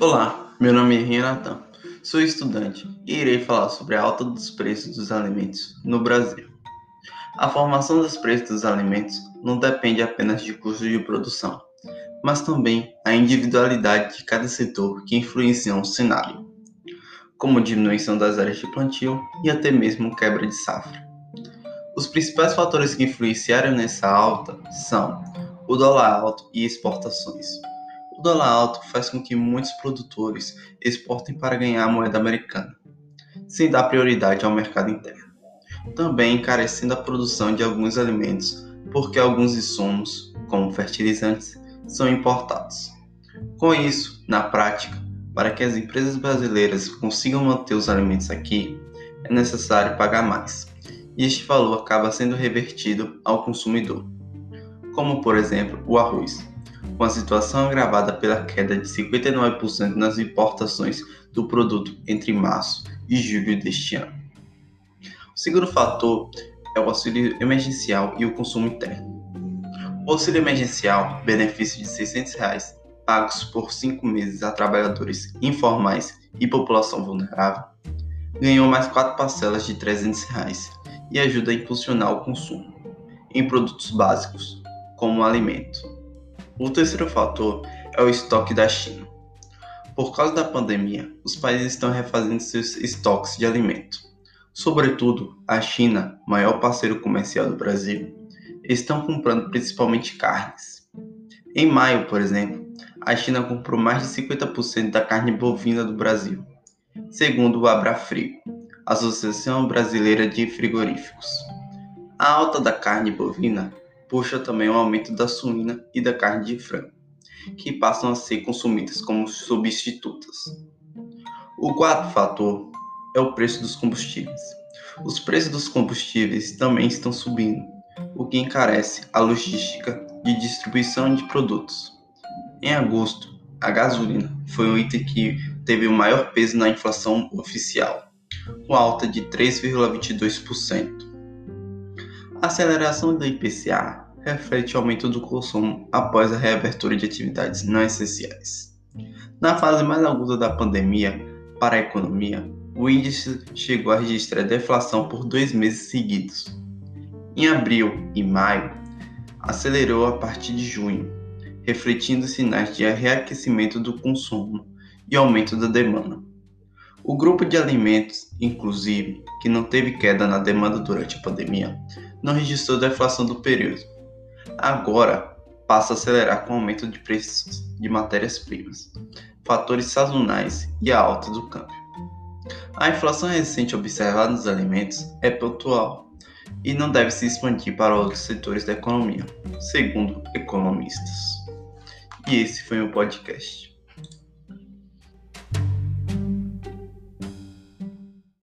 Olá, meu nome é Renatan, sou estudante e irei falar sobre a alta dos preços dos alimentos no Brasil. A formação dos preços dos alimentos não depende apenas de custos de produção, mas também a individualidade de cada setor que influenciam o cenário, como diminuição das áreas de plantio e até mesmo quebra de safra. Os principais fatores que influenciaram nessa alta são o dólar alto e exportações. O dólar alto faz com que muitos produtores exportem para ganhar a moeda americana, sem dar prioridade ao mercado interno. Também encarecendo a produção de alguns alimentos, porque alguns insumos, como fertilizantes, são importados. Com isso, na prática, para que as empresas brasileiras consigam manter os alimentos aqui, é necessário pagar mais, e este valor acaba sendo revertido ao consumidor, como por exemplo o arroz com a situação agravada pela queda de 59% nas importações do produto entre março e julho deste ano. O segundo fator é o auxílio emergencial e o consumo interno. O auxílio emergencial, benefício de 600 reais, pagos por cinco meses a trabalhadores informais e população vulnerável, ganhou mais quatro parcelas de 300 reais e ajuda a impulsionar o consumo em produtos básicos, como alimento o terceiro fator é o estoque da China. Por causa da pandemia, os países estão refazendo seus estoques de alimento. Sobretudo, a China, maior parceiro comercial do Brasil, estão comprando principalmente carnes. Em maio, por exemplo, a China comprou mais de 50% da carne bovina do Brasil, segundo o Abrafrigo, Associação Brasileira de Frigoríficos. A alta da carne bovina puxa também o aumento da suína e da carne de frango, que passam a ser consumidas como substitutas. O quarto fator é o preço dos combustíveis. Os preços dos combustíveis também estão subindo, o que encarece a logística de distribuição de produtos. Em agosto, a gasolina foi o item que teve o maior peso na inflação oficial, com alta de 3,22%. A aceleração do IPCA reflete o aumento do consumo após a reabertura de atividades não essenciais. Na fase mais aguda da pandemia para a economia, o índice chegou a registrar deflação por dois meses seguidos. Em abril e maio, acelerou a partir de junho, refletindo sinais de reaquecimento do consumo e aumento da demanda. O grupo de alimentos, inclusive, que não teve queda na demanda durante a pandemia, não registrou deflação do período. Agora passa a acelerar com o aumento de preços de matérias-primas, fatores sazonais e a alta do câmbio. A inflação recente observada nos alimentos é pontual e não deve se expandir para outros setores da economia, segundo economistas. E esse foi o podcast.